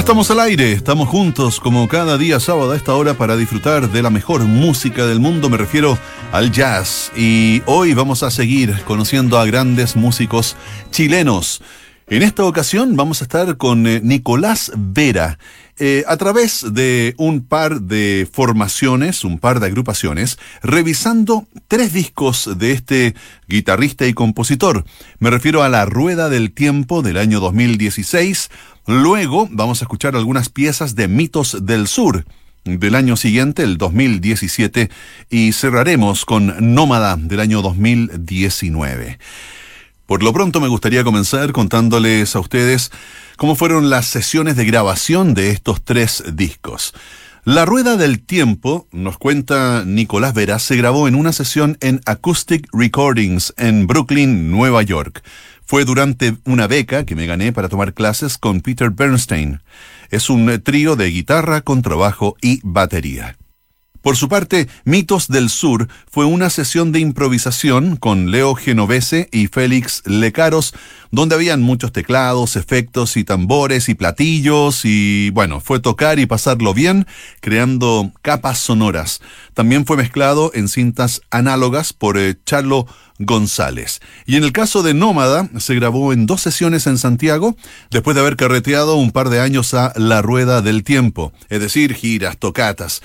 estamos al aire, estamos juntos como cada día sábado a esta hora para disfrutar de la mejor música del mundo, me refiero al jazz. Y hoy vamos a seguir conociendo a grandes músicos chilenos. En esta ocasión vamos a estar con eh, Nicolás Vera. Eh, a través de un par de formaciones, un par de agrupaciones, revisando tres discos de este guitarrista y compositor. Me refiero a La Rueda del Tiempo del año 2016. Luego vamos a escuchar algunas piezas de Mitos del Sur del año siguiente, el 2017, y cerraremos con Nómada del año 2019. Por lo pronto me gustaría comenzar contándoles a ustedes cómo fueron las sesiones de grabación de estos tres discos. La Rueda del Tiempo, nos cuenta Nicolás Vera, se grabó en una sesión en Acoustic Recordings en Brooklyn, Nueva York. Fue durante una beca que me gané para tomar clases con Peter Bernstein. Es un trío de guitarra, contrabajo y batería. Por su parte, Mitos del Sur fue una sesión de improvisación con Leo Genovese y Félix Lecaros, donde habían muchos teclados, efectos y tambores y platillos y bueno, fue tocar y pasarlo bien, creando capas sonoras. También fue mezclado en cintas análogas por eh, Charlo González. Y en el caso de Nómada, se grabó en dos sesiones en Santiago, después de haber carreteado un par de años a La Rueda del Tiempo, es decir, giras, tocatas.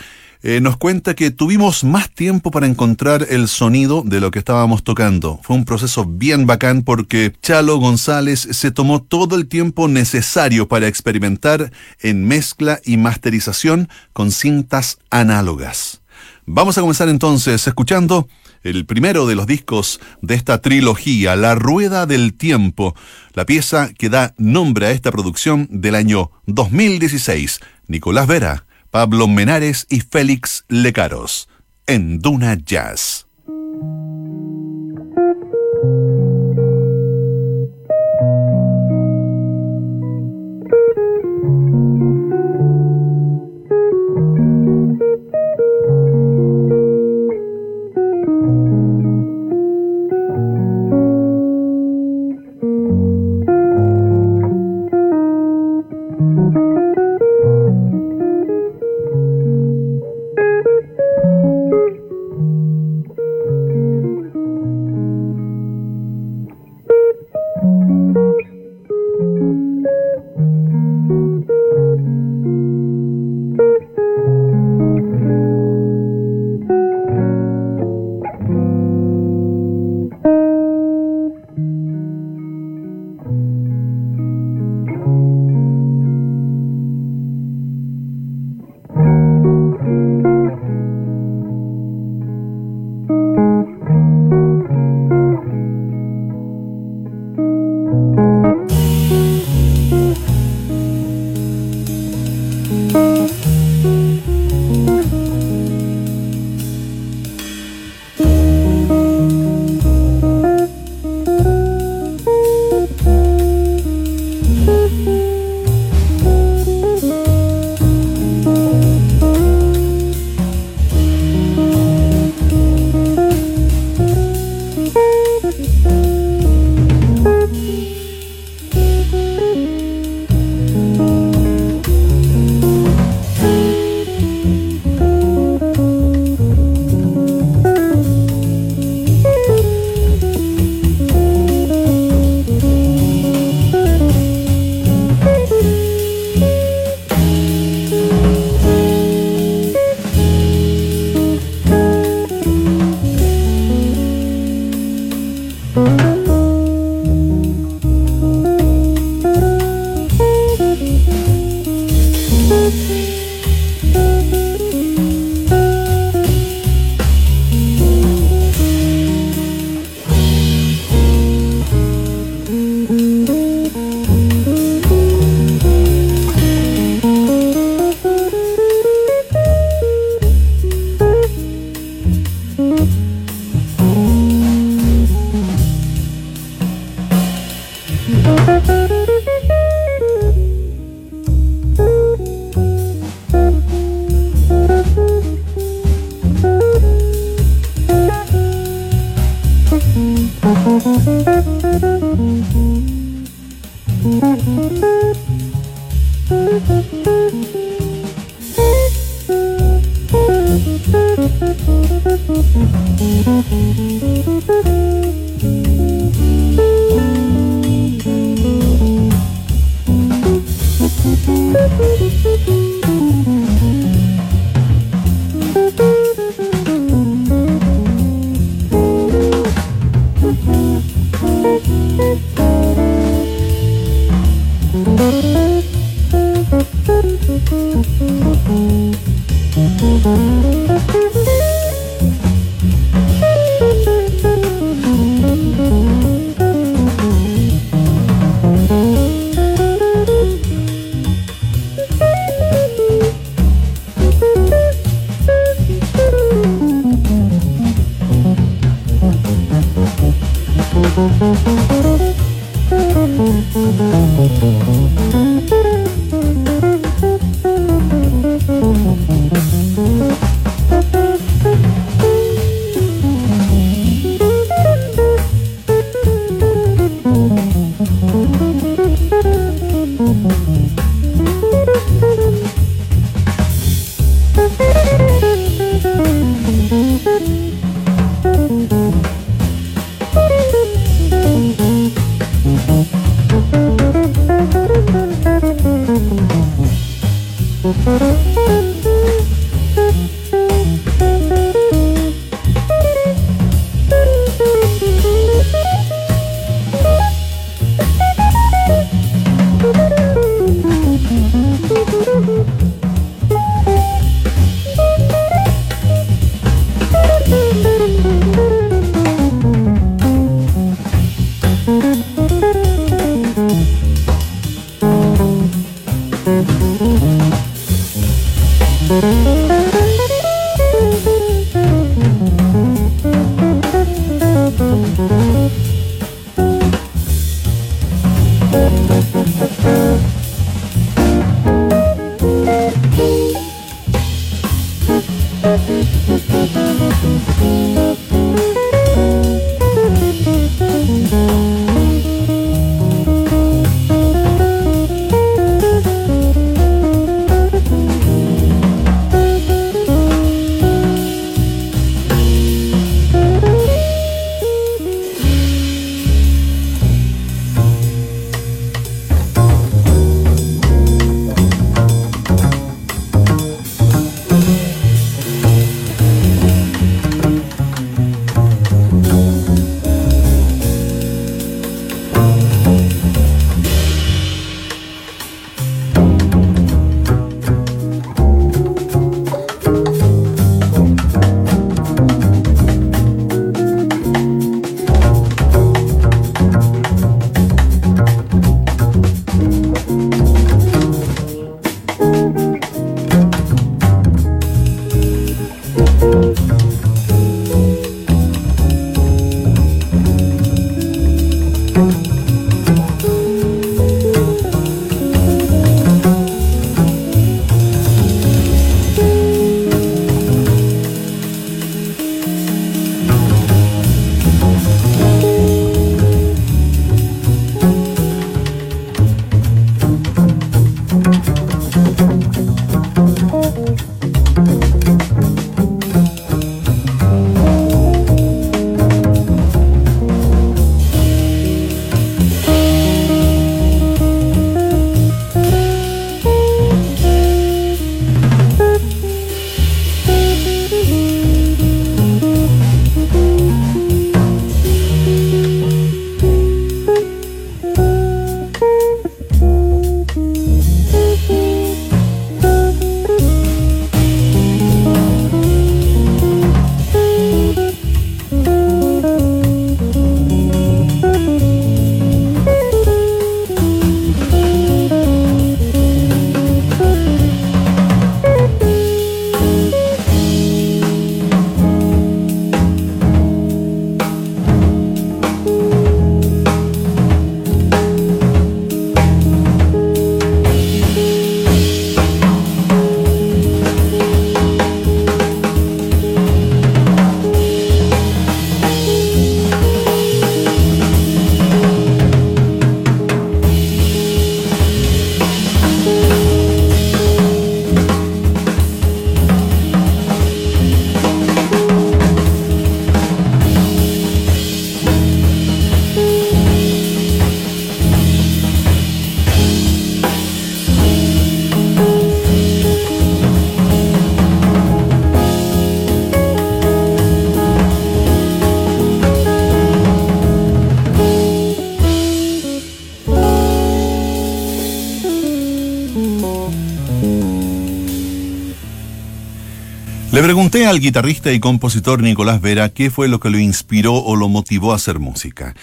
Eh, nos cuenta que tuvimos más tiempo para encontrar el sonido de lo que estábamos tocando. Fue un proceso bien bacán porque Chalo González se tomó todo el tiempo necesario para experimentar en mezcla y masterización con cintas análogas. Vamos a comenzar entonces escuchando el primero de los discos de esta trilogía, La Rueda del Tiempo, la pieza que da nombre a esta producción del año 2016. Nicolás Vera Pablo Menares y Félix Lecaros en Duna Jazz. Thank you. Pregunté al guitarrista y compositor Nicolás Vera qué fue lo que lo inspiró o lo motivó a hacer música.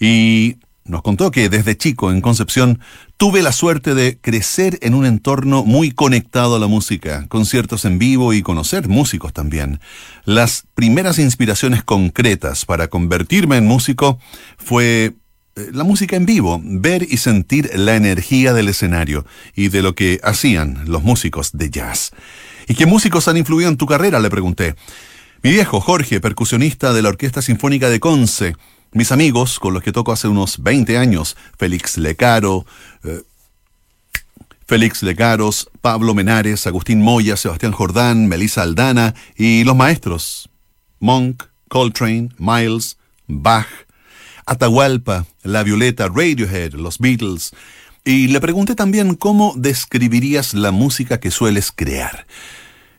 Y nos contó que desde chico en Concepción tuve la suerte de crecer en un entorno muy conectado a la música, conciertos en vivo y conocer músicos también. Las primeras inspiraciones concretas para convertirme en músico fue eh, la música en vivo, ver y sentir la energía del escenario y de lo que hacían los músicos de jazz. ¿Y qué músicos han influido en tu carrera? Le pregunté. Mi viejo Jorge, percusionista de la Orquesta Sinfónica de Conce. Mis amigos, con los que toco hace unos 20 años, Félix Lecaro, eh, Félix Lecaros, Pablo Menares, Agustín Moya, Sebastián Jordán, Melissa Aldana y los maestros, Monk, Coltrane, Miles, Bach, Atahualpa, La Violeta, Radiohead, los Beatles. Y le pregunté también cómo describirías la música que sueles crear.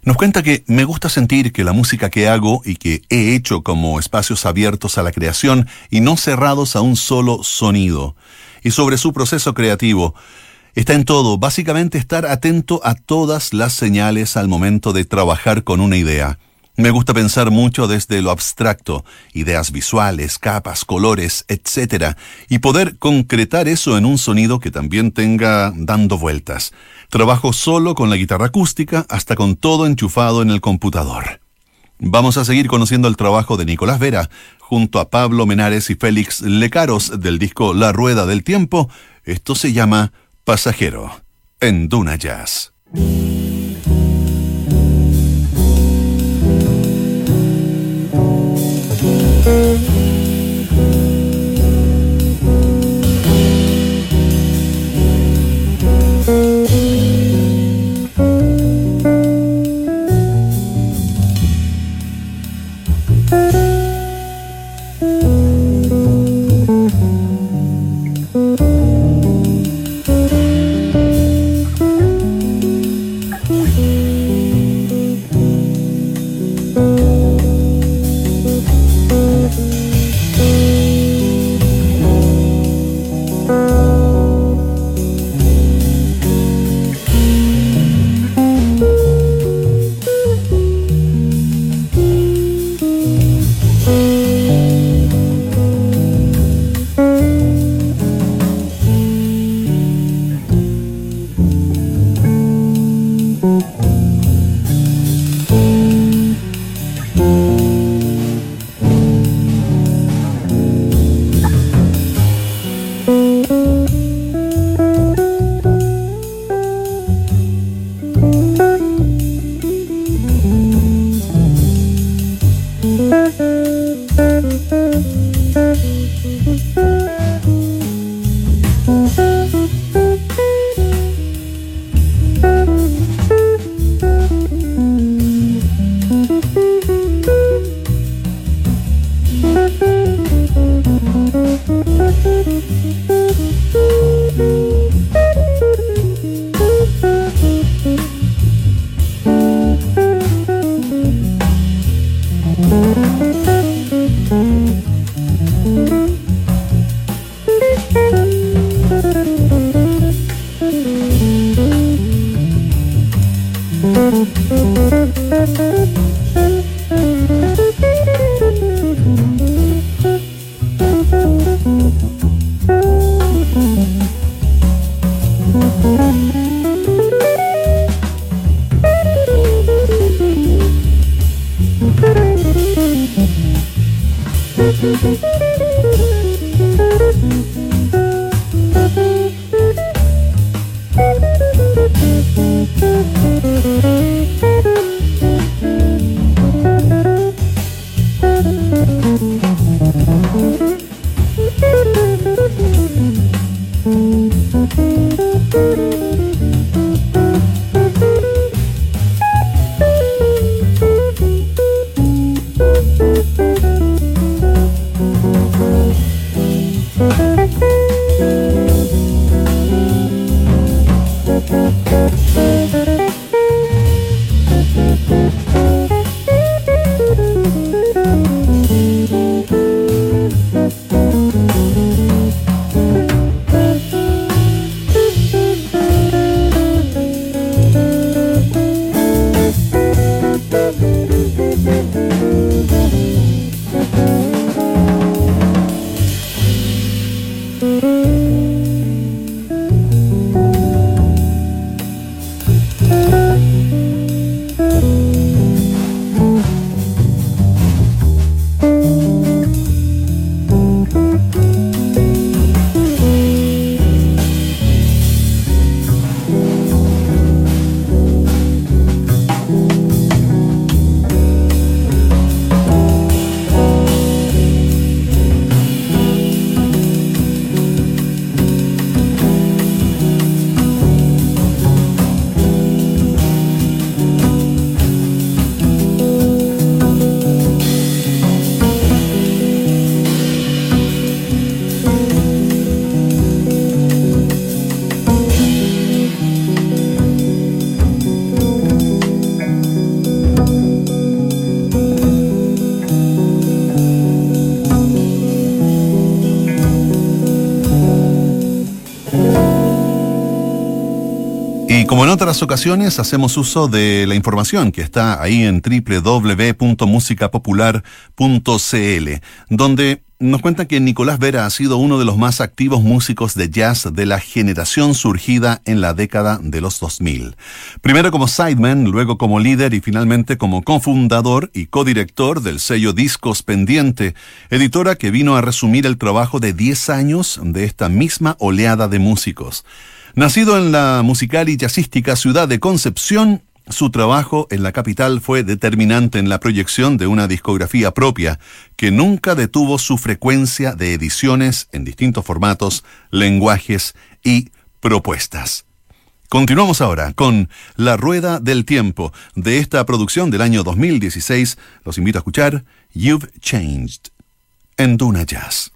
Nos cuenta que me gusta sentir que la música que hago y que he hecho como espacios abiertos a la creación y no cerrados a un solo sonido. Y sobre su proceso creativo, está en todo, básicamente estar atento a todas las señales al momento de trabajar con una idea. Me gusta pensar mucho desde lo abstracto, ideas visuales, capas, colores, etc. Y poder concretar eso en un sonido que también tenga dando vueltas. Trabajo solo con la guitarra acústica hasta con todo enchufado en el computador. Vamos a seguir conociendo el trabajo de Nicolás Vera, junto a Pablo Menares y Félix Lecaros del disco La Rueda del Tiempo. Esto se llama Pasajero, en Duna Jazz. Otras ocasiones, hacemos uso de la información que está ahí en www.musicapopular.cl, donde nos cuenta que Nicolás Vera ha sido uno de los más activos músicos de jazz de la generación surgida en la década de los 2000. Primero como sideman, luego como líder y finalmente como cofundador y codirector del sello Discos Pendiente, editora que vino a resumir el trabajo de 10 años de esta misma oleada de músicos. Nacido en la musical y jazzística ciudad de Concepción, su trabajo en la capital fue determinante en la proyección de una discografía propia que nunca detuvo su frecuencia de ediciones en distintos formatos, lenguajes y propuestas. Continuamos ahora con La Rueda del Tiempo de esta producción del año 2016. Los invito a escuchar You've Changed en Duna Jazz.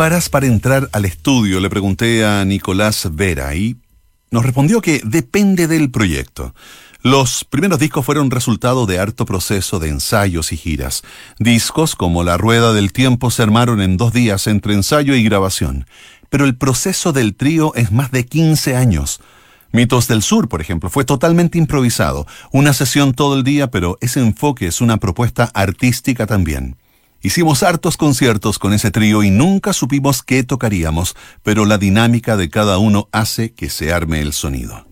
Preparas para entrar al estudio? Le pregunté a Nicolás Vera y nos respondió que depende del proyecto. Los primeros discos fueron resultado de harto proceso de ensayos y giras. Discos como La Rueda del Tiempo se armaron en dos días entre ensayo y grabación. Pero el proceso del trío es más de 15 años. Mitos del Sur, por ejemplo, fue totalmente improvisado. Una sesión todo el día, pero ese enfoque es una propuesta artística también. Hicimos hartos conciertos con ese trío y nunca supimos qué tocaríamos, pero la dinámica de cada uno hace que se arme el sonido.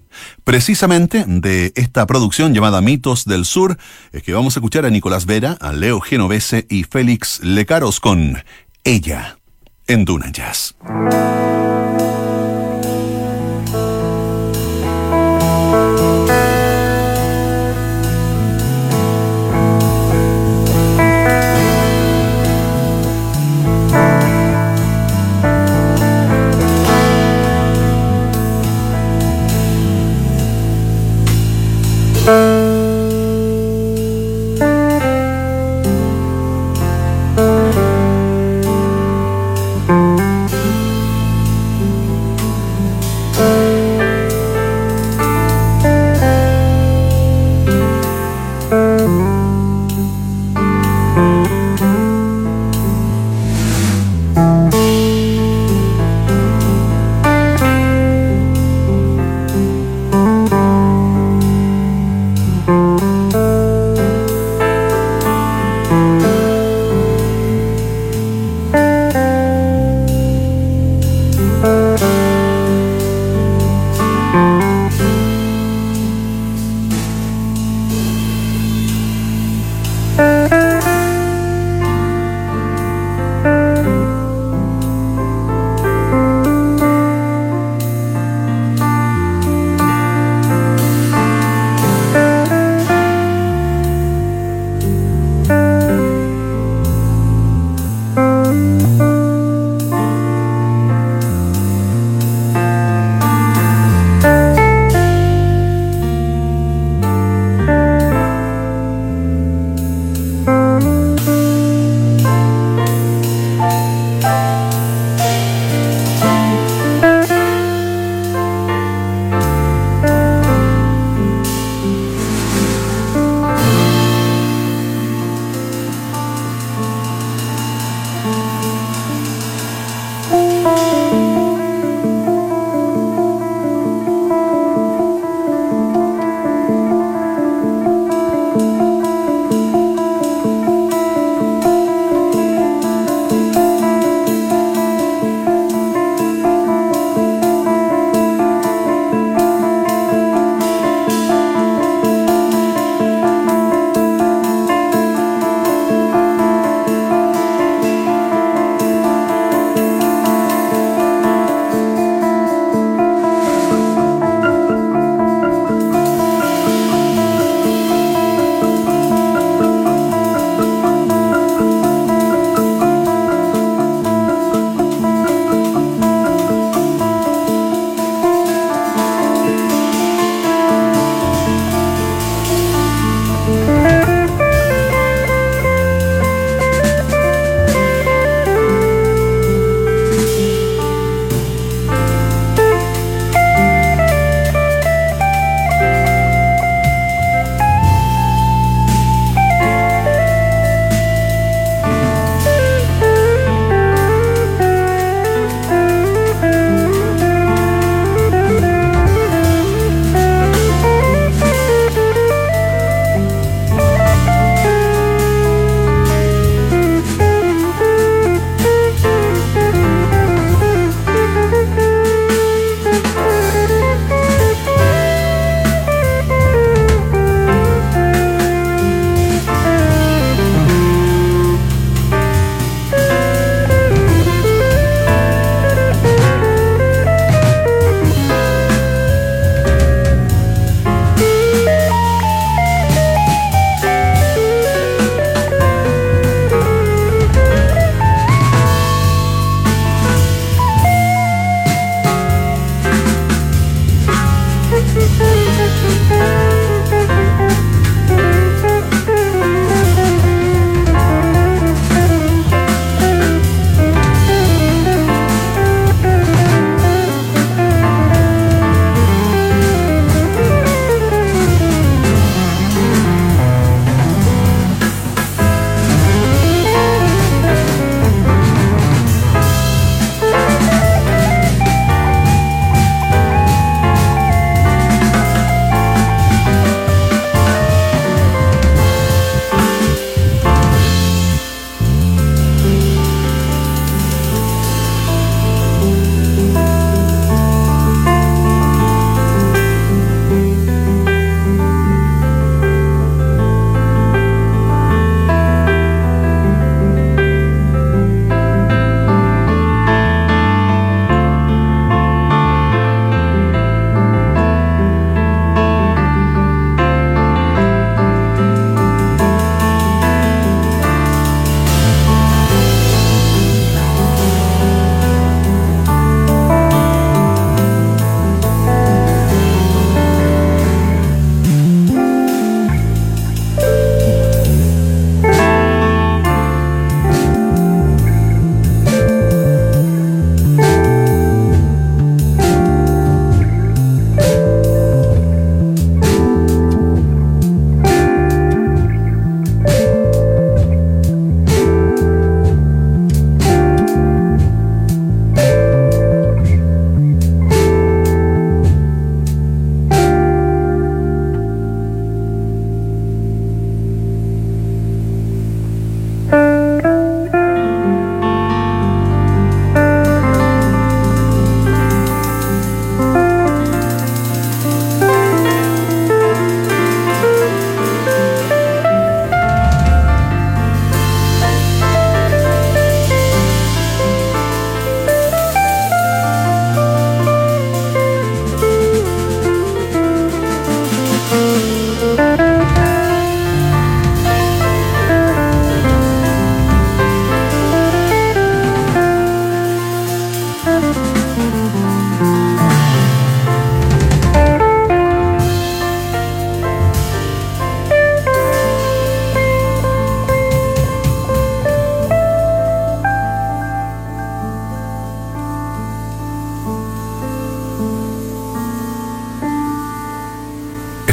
Precisamente de esta producción llamada Mitos del Sur es que vamos a escuchar a Nicolás Vera, a Leo Genovese y Félix Lecaros con Ella en Duna Jazz.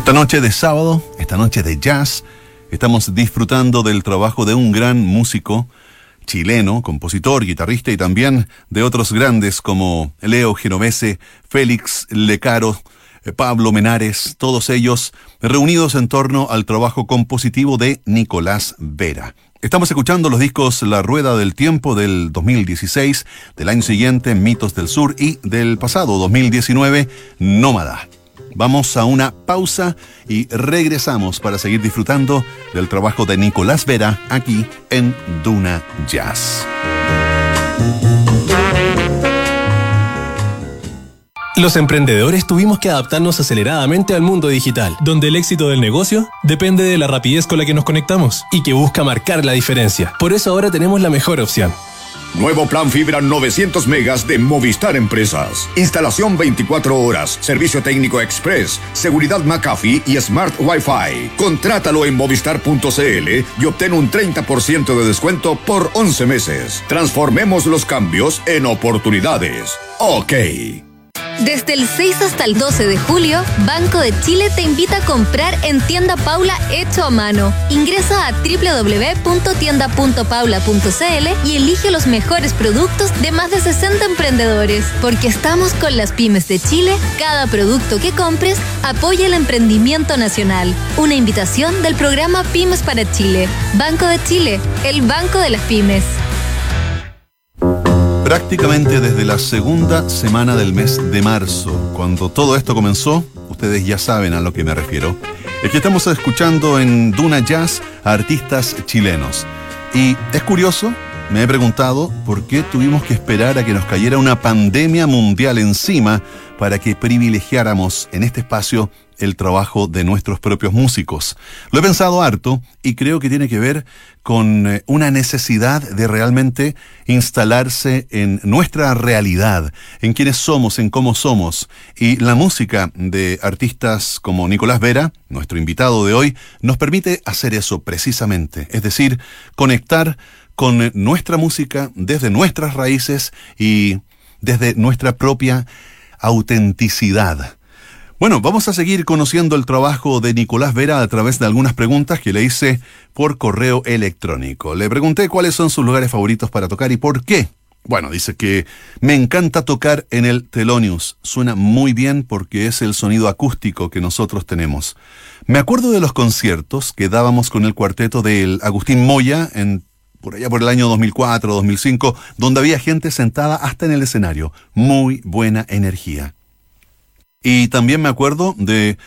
Esta noche de sábado, esta noche de jazz, estamos disfrutando del trabajo de un gran músico chileno, compositor, guitarrista y también de otros grandes como Leo Genovese, Félix Lecaro, eh, Pablo Menares, todos ellos reunidos en torno al trabajo compositivo de Nicolás Vera. Estamos escuchando los discos La Rueda del Tiempo del 2016, del año siguiente Mitos del Sur y del pasado 2019 Nómada. Vamos a una pausa y regresamos para seguir disfrutando del trabajo de Nicolás Vera aquí en Duna Jazz. Los emprendedores tuvimos que adaptarnos aceleradamente al mundo digital, donde el éxito del negocio depende de la rapidez con la que nos conectamos y que busca marcar la diferencia. Por eso ahora tenemos la mejor opción Nuevo plan fibra 900 megas de Movistar Empresas. Instalación 24 horas, servicio técnico express, seguridad McAfee y Smart Wi-Fi. Contrátalo en movistar.cl y obtén un 30% de descuento por 11 meses. Transformemos los cambios en oportunidades. Ok. Desde el 6 hasta el 12 de julio, Banco de Chile te invita a comprar en Tienda Paula hecho a mano. Ingresa a www.tienda.paula.cl y elige los mejores productos de más de 60 emprendedores. Porque estamos con las pymes de Chile, cada producto que compres apoya el emprendimiento nacional. Una invitación del programa Pymes para Chile. Banco de Chile, el banco de las pymes. Prácticamente desde la segunda semana del mes de marzo, cuando todo esto comenzó, ustedes ya saben a lo que me refiero, es que estamos escuchando en Duna Jazz a artistas chilenos. Y es curioso, me he preguntado por qué tuvimos que esperar a que nos cayera una pandemia mundial encima para que privilegiáramos en este espacio el trabajo de nuestros propios músicos. Lo he pensado harto y creo que tiene que ver con eh, una necesidad de realmente instalarse en nuestra realidad, en quiénes somos, en cómo somos. Y la música de artistas como Nicolás Vera, nuestro invitado de hoy, nos permite hacer eso precisamente, es decir, conectar con nuestra música desde nuestras raíces y desde nuestra propia autenticidad. Bueno, vamos a seguir conociendo el trabajo de Nicolás Vera a través de algunas preguntas que le hice por correo electrónico. Le pregunté cuáles son sus lugares favoritos para tocar y por qué. Bueno, dice que me encanta tocar en el Telonius. Suena muy bien porque es el sonido acústico que nosotros tenemos. Me acuerdo de los conciertos que dábamos con el cuarteto del Agustín Moya en por allá por el año 2004, 2005, donde había gente sentada hasta en el escenario. Muy buena energía. Y también me acuerdo de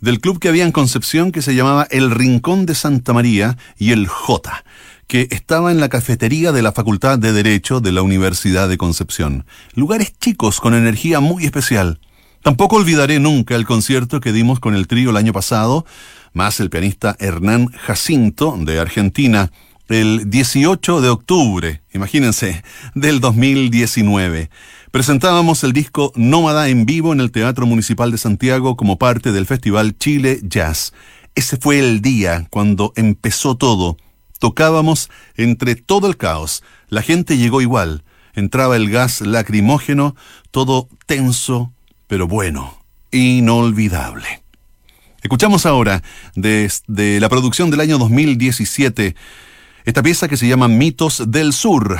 del club que había en Concepción que se llamaba El Rincón de Santa María y el J, que estaba en la cafetería de la Facultad de Derecho de la Universidad de Concepción. Lugares chicos con energía muy especial. Tampoco olvidaré nunca el concierto que dimos con el trío el año pasado, más el pianista Hernán Jacinto de Argentina, el 18 de octubre, imagínense, del 2019. Presentábamos el disco Nómada en vivo en el Teatro Municipal de Santiago como parte del Festival Chile Jazz. Ese fue el día cuando empezó todo. Tocábamos entre todo el caos. La gente llegó igual. Entraba el gas lacrimógeno, todo tenso, pero bueno, inolvidable. Escuchamos ahora desde la producción del año 2017 esta pieza que se llama Mitos del Sur.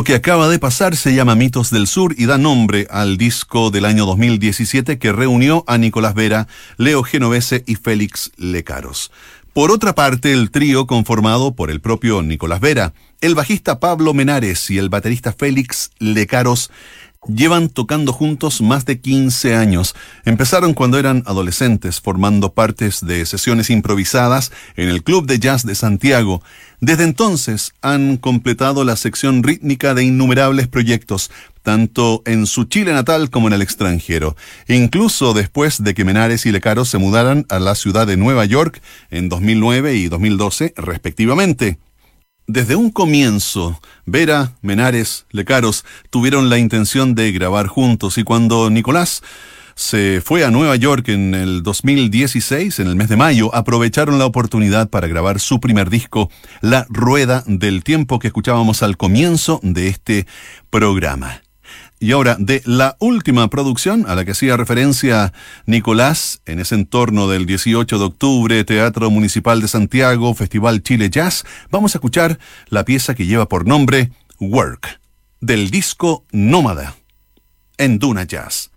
Esto que acaba de pasar se llama Mitos del Sur y da nombre al disco del año 2017 que reunió a Nicolás Vera, Leo Genovese y Félix Lecaros. Por otra parte, el trío conformado por el propio Nicolás Vera, el bajista Pablo Menares y el baterista Félix Lecaros Llevan tocando juntos más de 15 años. Empezaron cuando eran adolescentes, formando partes de sesiones improvisadas en el Club de Jazz de Santiago. Desde entonces han completado la sección rítmica de innumerables proyectos, tanto en su Chile natal como en el extranjero, incluso después de que Menares y Lecaro se mudaran a la ciudad de Nueva York en 2009 y 2012 respectivamente. Desde un comienzo, Vera, Menares, Lecaros tuvieron la intención de grabar juntos y cuando Nicolás se fue a Nueva York en el 2016, en el mes de mayo, aprovecharon la oportunidad para grabar su primer disco, La Rueda del Tiempo, que escuchábamos al comienzo de este programa. Y ahora, de la última producción a la que hacía referencia Nicolás, en ese entorno del 18 de octubre, Teatro Municipal de Santiago, Festival Chile Jazz, vamos a escuchar la pieza que lleva por nombre Work, del disco Nómada, en Duna Jazz.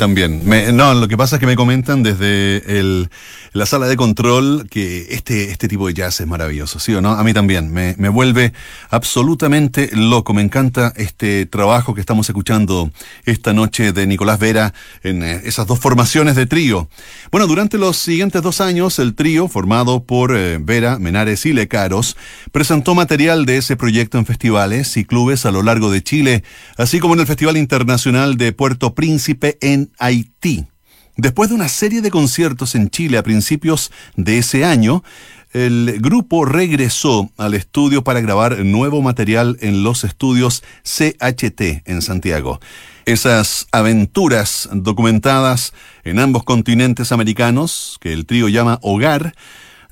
También. no, lo que pasa es que me comentan desde el, la sala de control que este, este tipo de jazz es maravilloso, ¿sí o no? A mí también. Me, me vuelve absolutamente loco. Me encanta este trabajo que estamos escuchando esta noche de Nicolás Vera en eh, esas dos formaciones de trío. Bueno, durante los siguientes dos años, el trío, formado por eh, Vera, Menares y Lecaros, presentó material de ese proyecto en festivales y clubes a lo largo de Chile, así como en el Festival Internacional de Puerto Príncipe en Haití. Después de una serie de conciertos en Chile a principios de ese año, el grupo regresó al estudio para grabar nuevo material en los estudios CHT en Santiago. Esas aventuras documentadas en ambos continentes americanos, que el trío llama Hogar,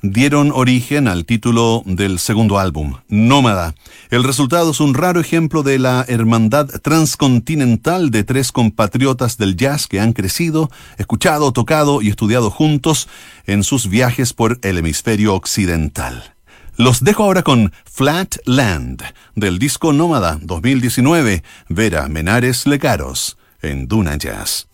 dieron origen al título del segundo álbum, Nómada. El resultado es un raro ejemplo de la hermandad transcontinental de tres compatriotas del jazz que han crecido, escuchado, tocado y estudiado juntos en sus viajes por el hemisferio occidental. Los dejo ahora con Flat Land, del disco Nómada 2019, Vera Menares Lecaros, en Duna Jazz.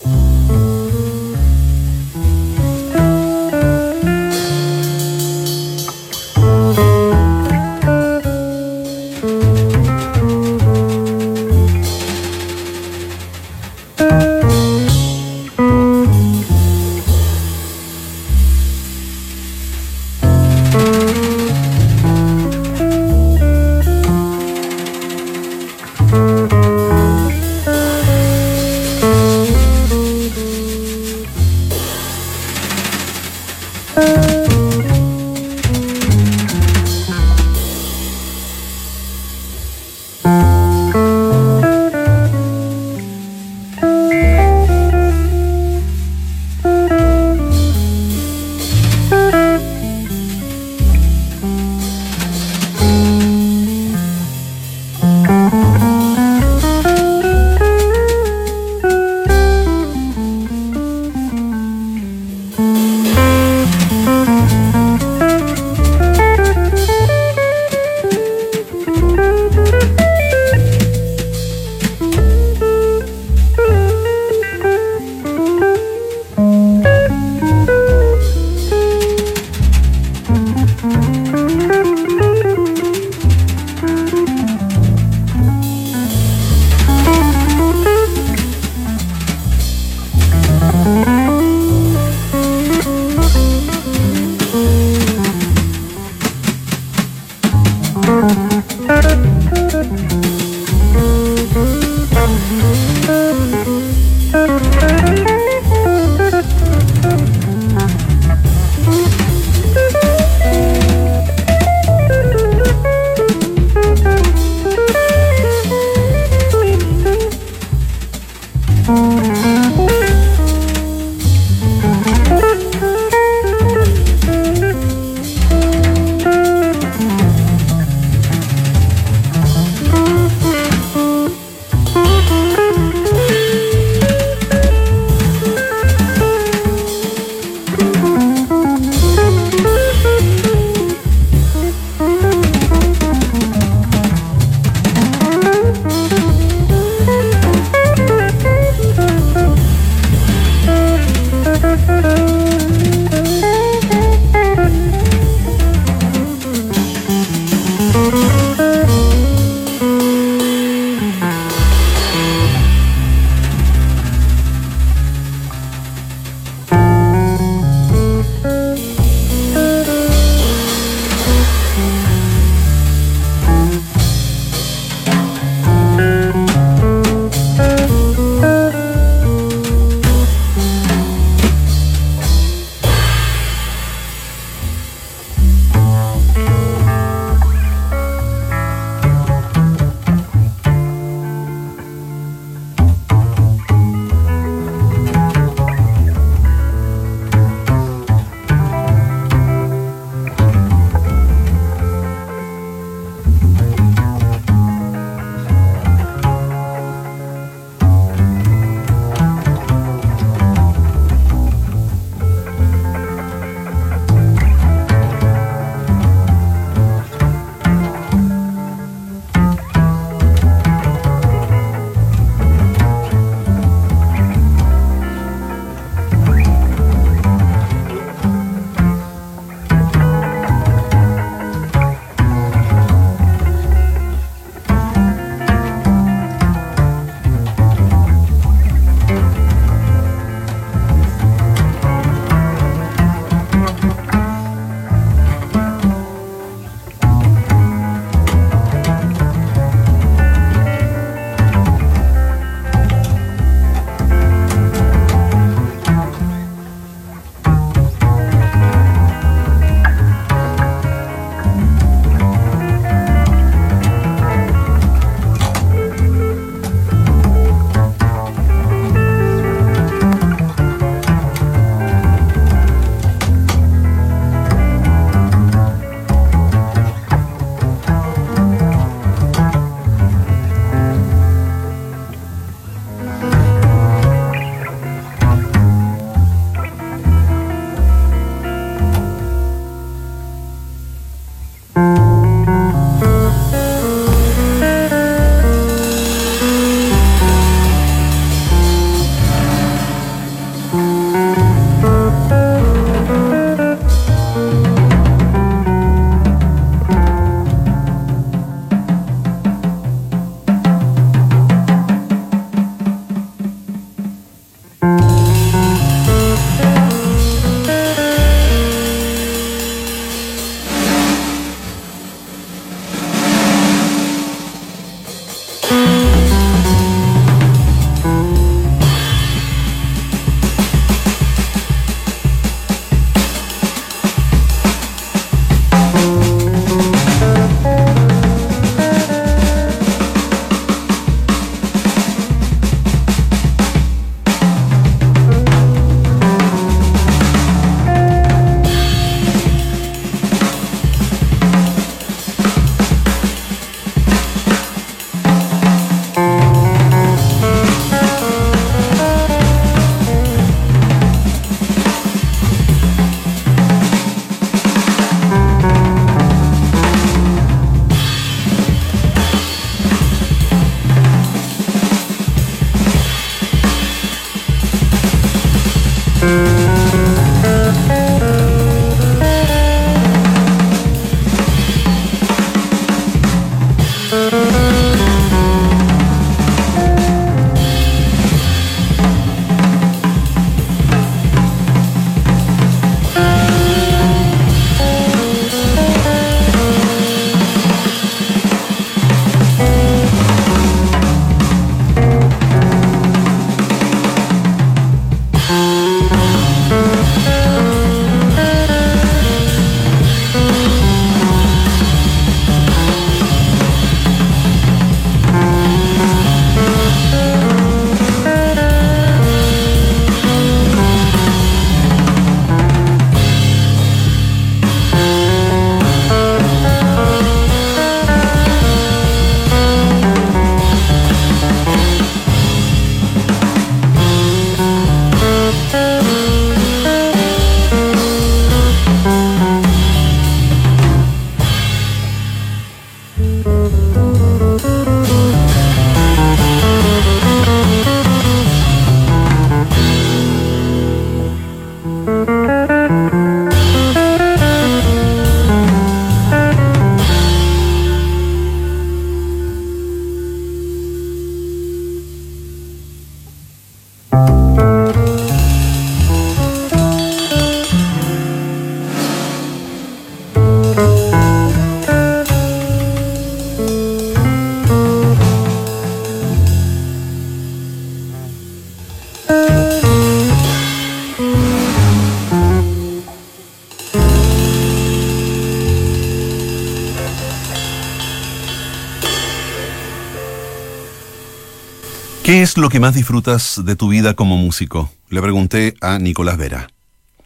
¿Qué es lo que más disfrutas de tu vida como músico? Le pregunté a Nicolás Vera.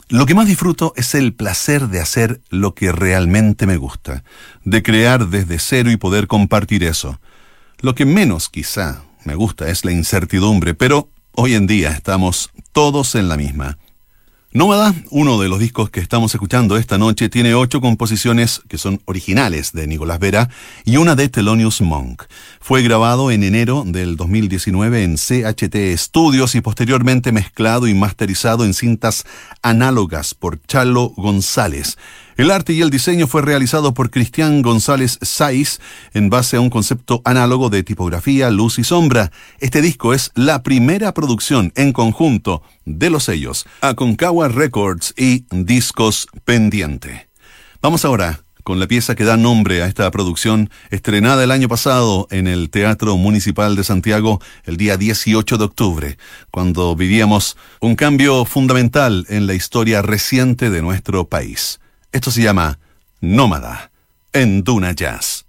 Lo que más disfruto es el placer de hacer lo que realmente me gusta, de crear desde cero y poder compartir eso. Lo que menos quizá me gusta es la incertidumbre, pero hoy en día estamos todos en la misma. Nómada, uno de los discos que estamos escuchando esta noche, tiene ocho composiciones que son originales de Nicolás Vera y una de Thelonious Monk. Fue grabado en enero del 2019 en CHT Studios y posteriormente mezclado y masterizado en cintas análogas por Chalo González. El arte y el diseño fue realizado por Cristian González Saiz en base a un concepto análogo de tipografía, luz y sombra. Este disco es la primera producción en conjunto de los sellos Aconcagua Records y Discos Pendiente. Vamos ahora con la pieza que da nombre a esta producción, estrenada el año pasado en el Teatro Municipal de Santiago el día 18 de octubre, cuando vivíamos un cambio fundamental en la historia reciente de nuestro país. Esto se llama Nómada en Duna Jazz.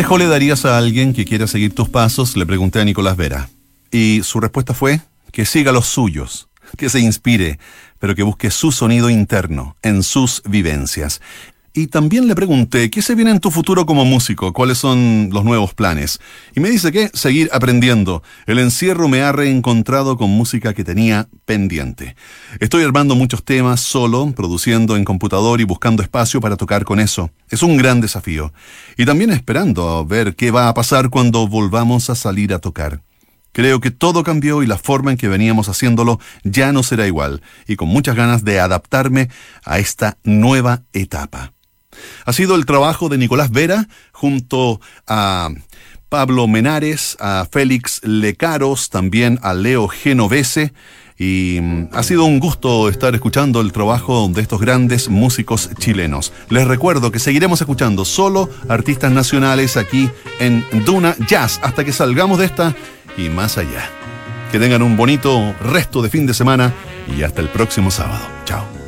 Consejo le darías a alguien que quiera seguir tus pasos? Le pregunté a Nicolás Vera. Y su respuesta fue que siga los suyos, que se inspire, pero que busque su sonido interno, en sus vivencias. Y también le pregunté, ¿qué se viene en tu futuro como músico? ¿Cuáles son los nuevos planes? Y me dice que seguir aprendiendo. El encierro me ha reencontrado con música que tenía pendiente. Estoy armando muchos temas solo, produciendo en computador y buscando espacio para tocar con eso. Es un gran desafío. Y también esperando ver qué va a pasar cuando volvamos a salir a tocar. Creo que todo cambió y la forma en que veníamos haciéndolo ya no será igual, y con muchas ganas de adaptarme a esta nueva etapa. Ha sido el trabajo de Nicolás Vera junto a Pablo Menares, a Félix Lecaros, también a Leo Genovese. Y mm, ha sido un gusto estar escuchando el trabajo de estos grandes músicos chilenos. Les recuerdo que seguiremos escuchando solo artistas nacionales aquí en Duna Jazz hasta que salgamos de esta y más allá. Que tengan un bonito resto de fin de semana y hasta el próximo sábado. Chao.